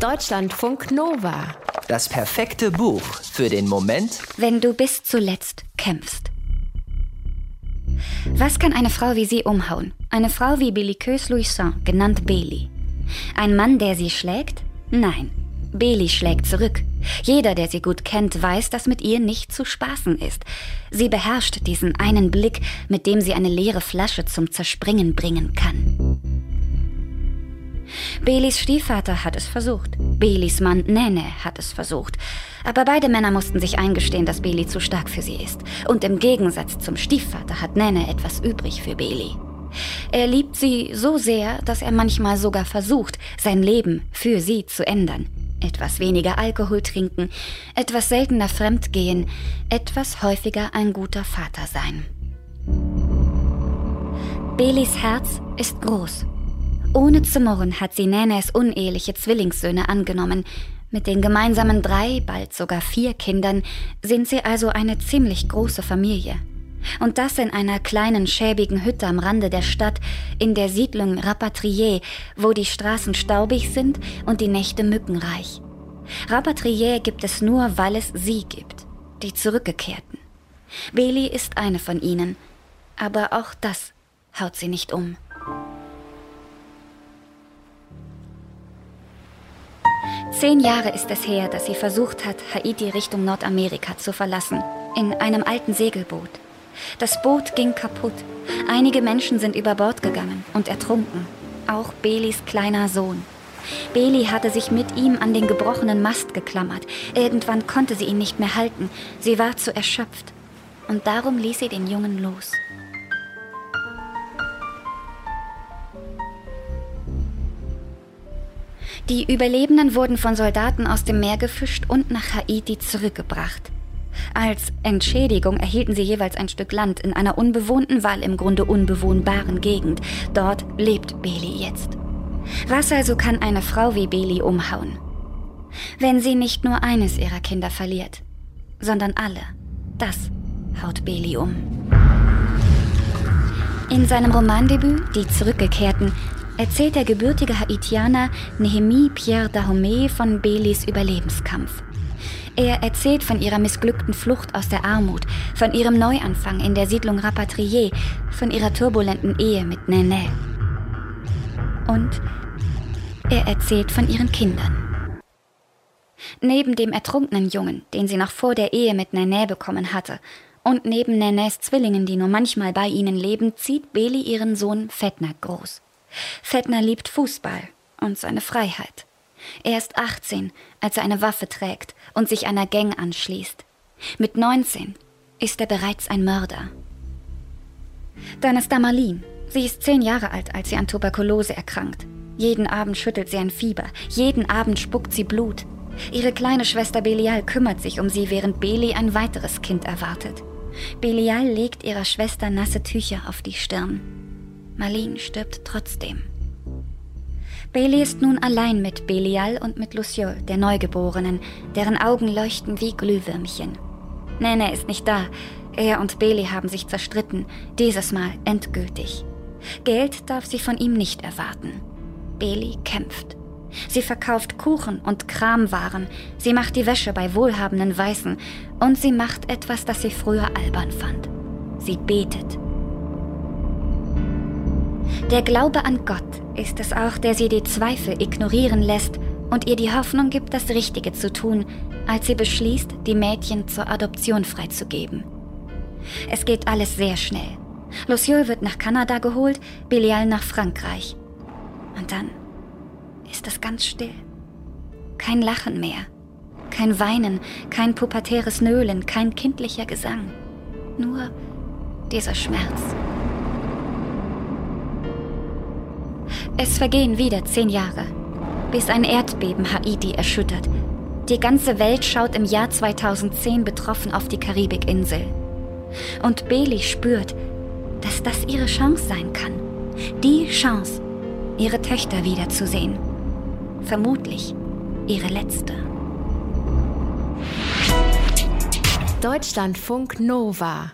Deutschlandfunk Nova. Das perfekte Buch für den Moment, wenn du bis zuletzt kämpfst. Was kann eine Frau wie sie umhauen? Eine Frau wie Belliqueuse Louison, genannt Beli. Ein Mann, der sie schlägt? Nein. Beli schlägt zurück. Jeder, der sie gut kennt, weiß, dass mit ihr nicht zu spaßen ist. Sie beherrscht diesen einen Blick, mit dem sie eine leere Flasche zum Zerspringen bringen kann. Belis Stiefvater hat es versucht. Belis Mann Nene hat es versucht. Aber beide Männer mussten sich eingestehen, dass Beli zu stark für sie ist. Und im Gegensatz zum Stiefvater hat Nene etwas übrig für Beli. Er liebt sie so sehr, dass er manchmal sogar versucht, sein Leben für sie zu ändern. Etwas weniger Alkohol trinken, etwas seltener fremdgehen, etwas häufiger ein guter Vater sein. Belis Herz ist groß ohne zu murren hat sie Nänes uneheliche Zwillingssöhne angenommen. Mit den gemeinsamen drei, bald sogar vier Kindern sind sie also eine ziemlich große Familie. Und das in einer kleinen schäbigen Hütte am Rande der Stadt, in der Siedlung Rapatrier, wo die Straßen staubig sind und die Nächte mückenreich. Rapatrier gibt es nur, weil es sie gibt, die Zurückgekehrten. Beli ist eine von ihnen, aber auch das haut sie nicht um. Zehn Jahre ist es her, dass sie versucht hat, Haiti Richtung Nordamerika zu verlassen, in einem alten Segelboot. Das Boot ging kaputt. Einige Menschen sind über Bord gegangen und ertrunken. Auch Belis kleiner Sohn. Beli hatte sich mit ihm an den gebrochenen Mast geklammert. Irgendwann konnte sie ihn nicht mehr halten. Sie war zu erschöpft. Und darum ließ sie den Jungen los. Die Überlebenden wurden von Soldaten aus dem Meer gefischt und nach Haiti zurückgebracht. Als Entschädigung erhielten sie jeweils ein Stück Land in einer unbewohnten, weil im Grunde unbewohnbaren Gegend. Dort lebt Beli jetzt. Was also kann eine Frau wie Beli umhauen? Wenn sie nicht nur eines ihrer Kinder verliert, sondern alle. Das haut Beli um. In seinem Romandebüt Die Zurückgekehrten erzählt der gebürtige Haitianer Nehemie Pierre Dahomey von Belis Überlebenskampf. Er erzählt von ihrer missglückten Flucht aus der Armut, von ihrem Neuanfang in der Siedlung Rapatrier, von ihrer turbulenten Ehe mit Nene. Und er erzählt von ihren Kindern. Neben dem ertrunkenen Jungen, den sie noch vor der Ehe mit Nene bekommen hatte, und neben Nenes Zwillingen, die nur manchmal bei ihnen leben, zieht Beli ihren Sohn Fetner groß. Fettner liebt Fußball und seine Freiheit. Er ist 18, als er eine Waffe trägt und sich einer Gang anschließt. Mit 19 ist er bereits ein Mörder. Dann ist da Marlene. Sie ist zehn Jahre alt, als sie an Tuberkulose erkrankt. Jeden Abend schüttelt sie ein Fieber. Jeden Abend spuckt sie Blut. Ihre kleine Schwester Belial kümmert sich um sie, während Beli ein weiteres Kind erwartet. Belial legt ihrer Schwester nasse Tücher auf die Stirn. Marlene stirbt trotzdem. Bailey ist nun allein mit Belial und mit Luciol, der Neugeborenen, deren Augen leuchten wie Glühwürmchen. Nene ist nicht da. Er und Bailey haben sich zerstritten, dieses Mal endgültig. Geld darf sie von ihm nicht erwarten. Bailey kämpft. Sie verkauft Kuchen und Kramwaren. Sie macht die Wäsche bei wohlhabenden Weißen. Und sie macht etwas, das sie früher albern fand. Sie betet. Der Glaube an Gott ist es auch, der sie die Zweifel ignorieren lässt und ihr die Hoffnung gibt, das Richtige zu tun, als sie beschließt, die Mädchen zur Adoption freizugeben. Es geht alles sehr schnell. Luciol wird nach Kanada geholt, Belial nach Frankreich. Und dann ist es ganz still. Kein Lachen mehr, kein Weinen, kein pubertäres Nölen, kein kindlicher Gesang. Nur dieser Schmerz. Es vergehen wieder zehn Jahre, bis ein Erdbeben Haiti erschüttert. Die ganze Welt schaut im Jahr 2010 betroffen auf die Karibikinsel. Und Beli spürt, dass das ihre Chance sein kann. Die Chance, ihre Töchter wiederzusehen. Vermutlich ihre letzte. Deutschlandfunk Nova